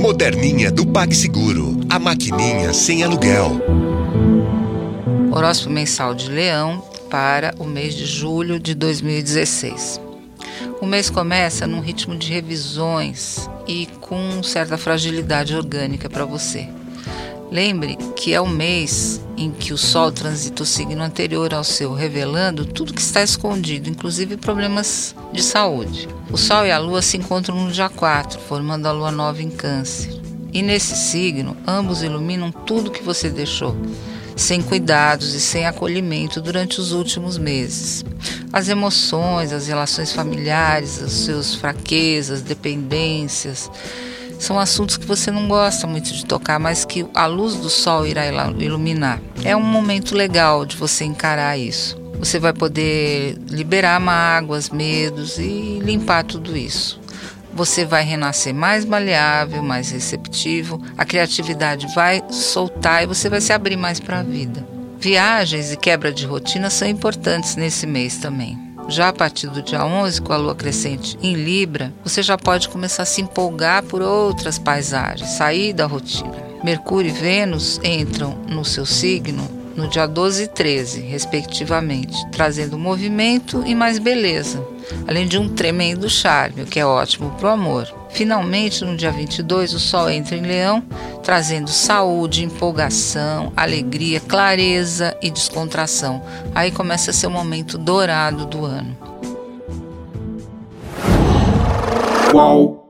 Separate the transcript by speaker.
Speaker 1: Moderninha do PagSeguro. A maquininha sem aluguel.
Speaker 2: Horóscopo mensal de Leão para o mês de julho de 2016. O mês começa num ritmo de revisões e com certa fragilidade orgânica para você. Lembre que é o mês em que o Sol transita o signo anterior ao seu, revelando tudo que está escondido, inclusive problemas de saúde. O Sol e a Lua se encontram no dia 4, formando a Lua nova em Câncer. E nesse signo, ambos iluminam tudo que você deixou, sem cuidados e sem acolhimento durante os últimos meses. As emoções, as relações familiares, as suas fraquezas, dependências, são assuntos que você não gosta muito de tocar, mas que a luz do sol irá iluminar. É um momento legal de você encarar isso. Você vai poder liberar mágoas, medos e limpar tudo isso. Você vai renascer mais maleável, mais receptivo, a criatividade vai soltar e você vai se abrir mais para a vida. Viagens e quebra de rotina são importantes nesse mês também. Já a partir do dia 11, com a lua crescente em Libra, você já pode começar a se empolgar por outras paisagens, sair da rotina. Mercúrio e Vênus entram no seu signo no dia 12 e 13, respectivamente, trazendo movimento e mais beleza, além de um tremendo charme, o que é ótimo para o amor. Finalmente, no dia 22, o Sol entra em Leão, trazendo saúde, empolgação, alegria, clareza e descontração. Aí começa a ser o momento dourado do ano.
Speaker 1: Qual?